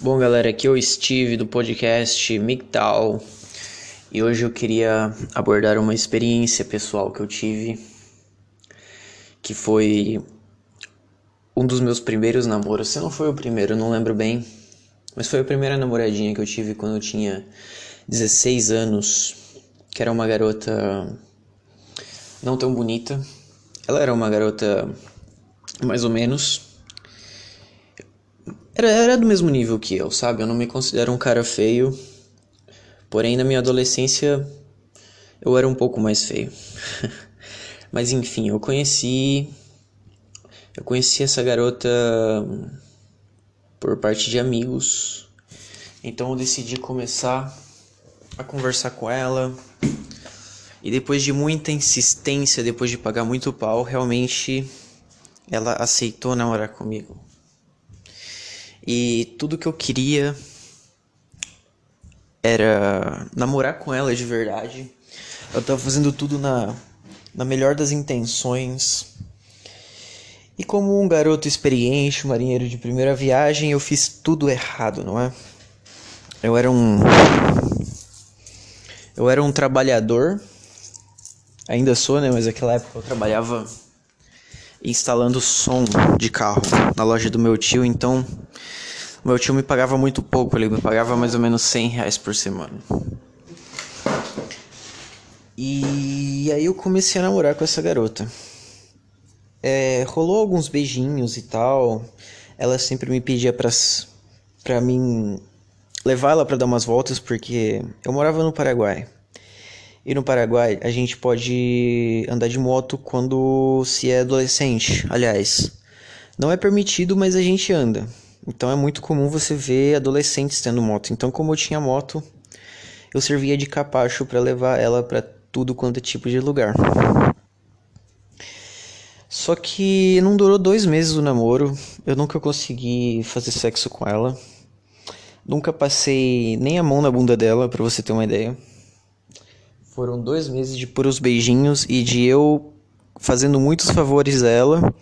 Bom, galera, aqui é o Steve do podcast MGTOW e hoje eu queria abordar uma experiência pessoal que eu tive, que foi um dos meus primeiros namoros. Se não foi o primeiro, não lembro bem, mas foi a primeira namoradinha que eu tive quando eu tinha 16 anos, que era uma garota não tão bonita. Ela era uma garota mais ou menos era, era do mesmo nível que eu, sabe? Eu não me considero um cara feio. Porém, na minha adolescência, eu era um pouco mais feio. Mas enfim, eu conheci. Eu conheci essa garota por parte de amigos. Então eu decidi começar a conversar com ela. E depois de muita insistência, depois de pagar muito pau, realmente ela aceitou namorar comigo. E tudo que eu queria era namorar com ela de verdade. Eu tava fazendo tudo na, na melhor das intenções. E como um garoto experiente, marinheiro de primeira viagem, eu fiz tudo errado, não é? Eu era um. Eu era um trabalhador. Ainda sou, né? Mas naquela época eu trabalhava instalando som de carro na loja do meu tio, então meu tio me pagava muito pouco, ele me pagava mais ou menos 100 reais por semana. E aí eu comecei a namorar com essa garota. É, rolou alguns beijinhos e tal. Ela sempre me pedia pra, pra mim levar ela para dar umas voltas, porque eu morava no Paraguai. E no Paraguai a gente pode andar de moto quando se é adolescente. Aliás, não é permitido, mas a gente anda. Então é muito comum você ver adolescentes tendo moto. Então, como eu tinha moto, eu servia de capacho para levar ela para tudo quanto é tipo de lugar. Só que não durou dois meses o namoro. Eu nunca consegui fazer sexo com ela. Nunca passei nem a mão na bunda dela, para você ter uma ideia. Foram dois meses de puros beijinhos e de eu fazendo muitos favores a ela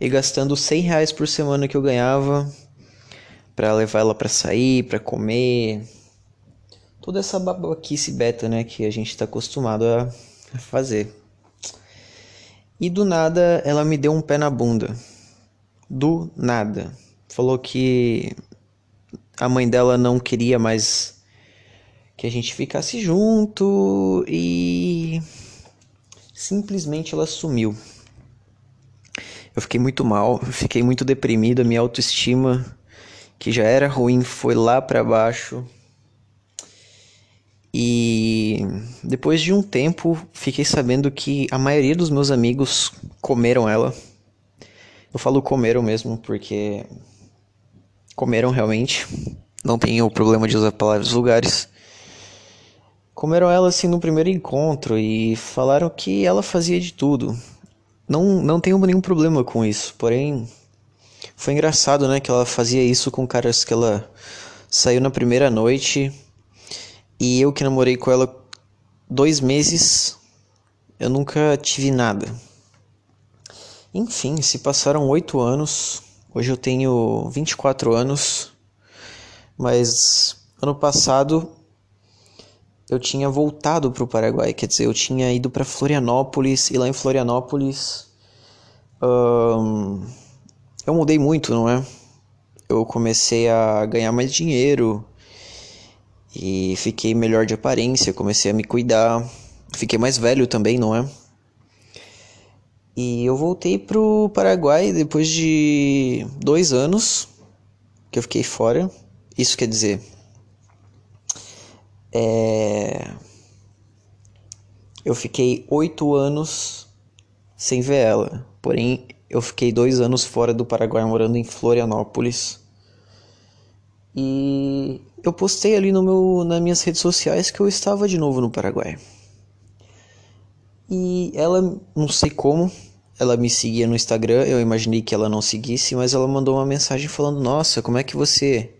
e gastando 100 reais por semana que eu ganhava para levar ela para sair, para comer. Toda essa babaquice beta, né, que a gente tá acostumado a fazer. E do nada ela me deu um pé na bunda. Do nada. Falou que a mãe dela não queria mais que a gente ficasse junto e simplesmente ela sumiu. Eu fiquei muito mal, fiquei muito deprimido, a minha autoestima que já era ruim foi lá para baixo. E depois de um tempo, fiquei sabendo que a maioria dos meus amigos comeram ela. Eu falo comeram mesmo porque comeram realmente. Não tenho problema de usar palavras vulgares. Comeram ela assim no primeiro encontro e falaram que ela fazia de tudo. Não, não tenho nenhum problema com isso, porém foi engraçado, né, que ela fazia isso com caras que ela saiu na primeira noite e eu que namorei com ela dois meses, eu nunca tive nada. Enfim, se passaram oito anos, hoje eu tenho 24 anos, mas ano passado eu tinha voltado para o Paraguai, quer dizer, eu tinha ido para Florianópolis e lá em Florianópolis. Um, eu mudei muito, não é? Eu comecei a ganhar mais dinheiro e fiquei melhor de aparência, comecei a me cuidar, fiquei mais velho também, não é? E eu voltei pro Paraguai depois de dois anos que eu fiquei fora. Isso quer dizer, é... eu fiquei oito anos sem ver ela. Porém, eu fiquei dois anos fora do Paraguai, morando em Florianópolis. E eu postei ali no meu, nas minhas redes sociais que eu estava de novo no Paraguai. E ela, não sei como, ela me seguia no Instagram, eu imaginei que ela não seguisse, mas ela mandou uma mensagem falando: Nossa, como é que você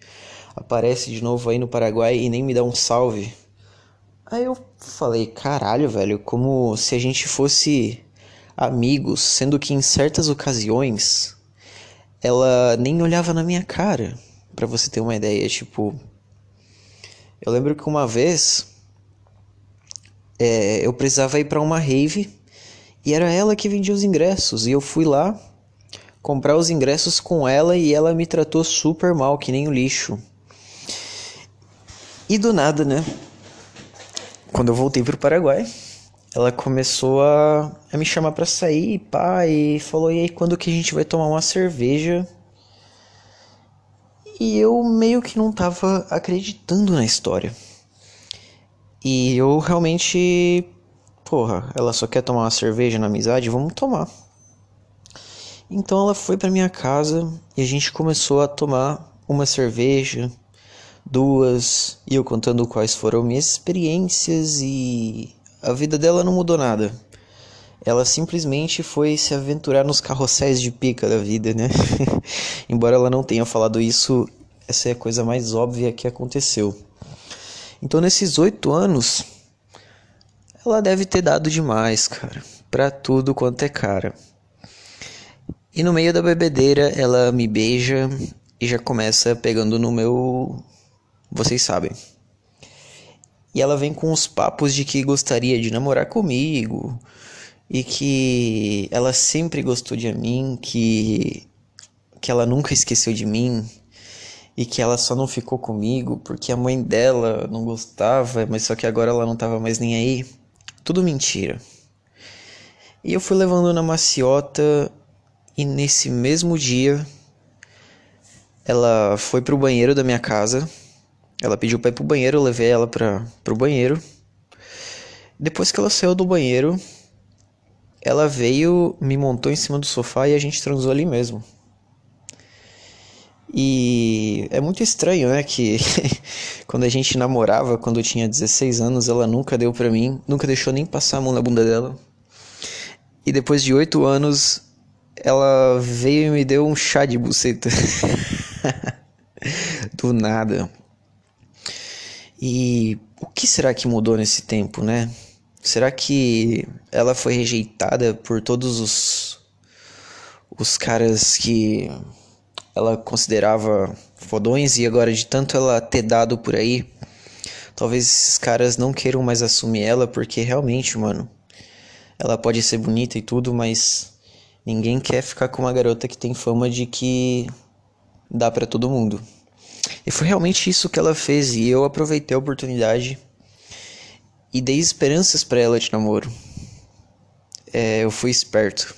aparece de novo aí no Paraguai e nem me dá um salve? Aí eu falei: Caralho, velho, como se a gente fosse amigos, sendo que em certas ocasiões ela nem olhava na minha cara. para você ter uma ideia, tipo, eu lembro que uma vez é, eu precisava ir para uma rave e era ela que vendia os ingressos e eu fui lá comprar os ingressos com ela e ela me tratou super mal, que nem o lixo. E do nada, né? Quando eu voltei pro Paraguai, ela começou a, a me chamar para sair, pá, e falou: "E aí, quando que a gente vai tomar uma cerveja?" E eu meio que não tava acreditando na história. E eu realmente, porra, ela só quer tomar uma cerveja na amizade, vamos tomar. Então ela foi para minha casa e a gente começou a tomar uma cerveja, duas, e eu contando quais foram minhas experiências e a vida dela não mudou nada. Ela simplesmente foi se aventurar nos carrosséis de pica da vida, né? Embora ela não tenha falado isso, essa é a coisa mais óbvia que aconteceu. Então nesses oito anos, ela deve ter dado demais, cara, pra tudo quanto é cara. E no meio da bebedeira ela me beija e já começa pegando no meu. Vocês sabem. E ela vem com os papos de que gostaria de namorar comigo e que ela sempre gostou de mim, que que ela nunca esqueceu de mim e que ela só não ficou comigo porque a mãe dela não gostava, mas só que agora ela não tava mais nem aí. Tudo mentira. E eu fui levando na maciota e nesse mesmo dia, ela foi pro banheiro da minha casa. Ela pediu para ir pro banheiro, eu levei ela para pro banheiro. Depois que ela saiu do banheiro, ela veio, me montou em cima do sofá e a gente transou ali mesmo. E é muito estranho, né, que quando a gente namorava, quando eu tinha 16 anos, ela nunca deu pra mim, nunca deixou nem passar a mão na bunda dela. E depois de 8 anos, ela veio e me deu um chá de buceta. Do nada. E o que será que mudou nesse tempo, né? Será que ela foi rejeitada por todos os os caras que ela considerava fodões e agora de tanto ela ter dado por aí, talvez esses caras não queiram mais assumir ela porque realmente, mano, ela pode ser bonita e tudo, mas Ninguém quer ficar com uma garota que tem fama de que dá para todo mundo. E foi realmente isso que ela fez e eu aproveitei a oportunidade e dei esperanças para ela de namoro. É, eu fui esperto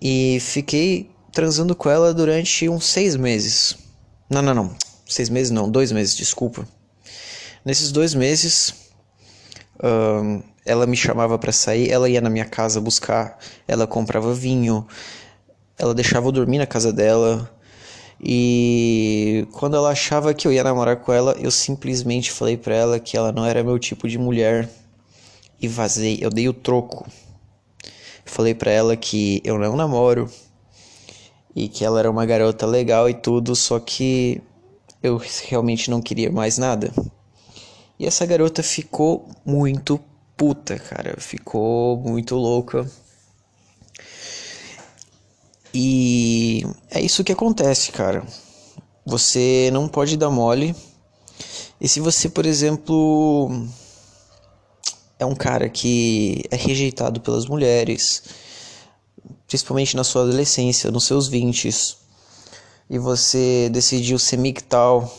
e fiquei transando com ela durante uns seis meses. Não, não, não. Seis meses não, dois meses, desculpa. Nesses dois meses, ela me chamava para sair, ela ia na minha casa buscar, ela comprava vinho, ela deixava eu dormir na casa dela. E quando ela achava que eu ia namorar com ela, eu simplesmente falei para ela que ela não era meu tipo de mulher e vazei. Eu dei o troco. Falei para ela que eu não namoro e que ela era uma garota legal e tudo, só que eu realmente não queria mais nada. E essa garota ficou muito puta, cara. Ficou muito louca. E é isso que acontece, cara. Você não pode dar mole. E se você, por exemplo, é um cara que é rejeitado pelas mulheres, principalmente na sua adolescência, nos seus 20 e você decidiu ser mictal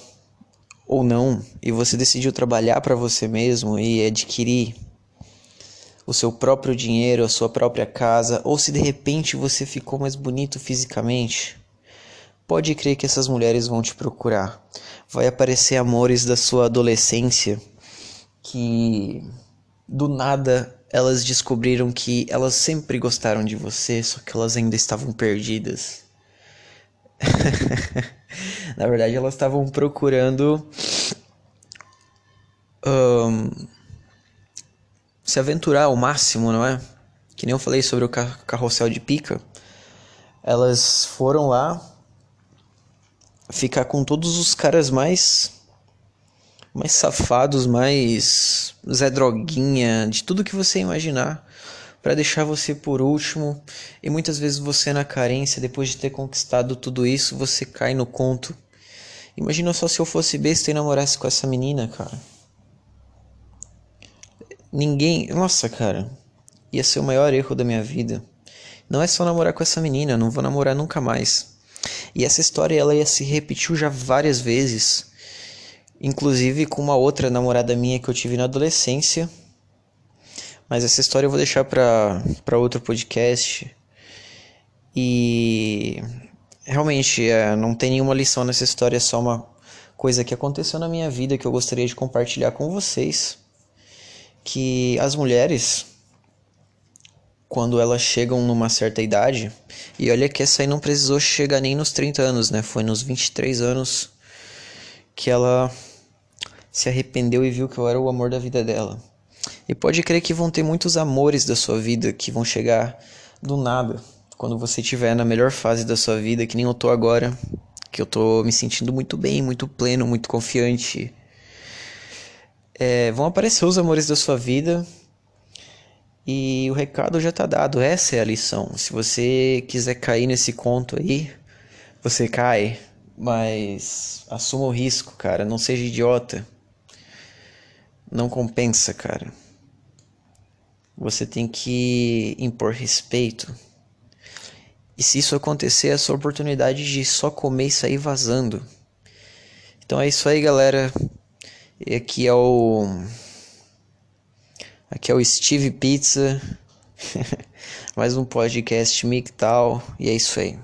ou não, e você decidiu trabalhar para você mesmo e adquirir o seu próprio dinheiro, a sua própria casa, ou se de repente você ficou mais bonito fisicamente, pode crer que essas mulheres vão te procurar. Vai aparecer amores da sua adolescência que do nada elas descobriram que elas sempre gostaram de você, só que elas ainda estavam perdidas. Na verdade, elas estavam procurando um, se aventurar ao máximo, não é? Que nem eu falei sobre o carrossel de pica. Elas foram lá ficar com todos os caras mais mais safados, mais Zé Droguinha, de tudo que você imaginar, para deixar você por último. E muitas vezes você na carência, depois de ter conquistado tudo isso, você cai no conto Imagina só se eu fosse besta e namorasse com essa menina, cara. Ninguém. Nossa, cara. Ia ser o maior erro da minha vida. Não é só namorar com essa menina, não vou namorar nunca mais. E essa história ela ia se repetiu já várias vezes. Inclusive com uma outra namorada minha que eu tive na adolescência. Mas essa história eu vou deixar para outro podcast. E realmente é, não tem nenhuma lição nessa história, é só uma coisa que aconteceu na minha vida que eu gostaria de compartilhar com vocês. Que as mulheres, quando elas chegam numa certa idade, e olha que essa aí não precisou chegar nem nos 30 anos, né? Foi nos 23 anos que ela se arrependeu e viu que eu era o amor da vida dela. E pode crer que vão ter muitos amores da sua vida que vão chegar do nada quando você estiver na melhor fase da sua vida, que nem eu tô agora, que eu tô me sentindo muito bem, muito pleno, muito confiante. É, vão aparecer os amores da sua vida e o recado já tá dado. Essa é a lição. Se você quiser cair nesse conto aí, você cai, mas assuma o risco, cara. Não seja idiota. Não compensa, cara. Você tem que impor respeito. E se isso acontecer, é a sua oportunidade de só comer e sair vazando. Então é isso aí, galera. E aqui é o. Aqui é o Steve Pizza. Mais um podcast tal E é isso aí.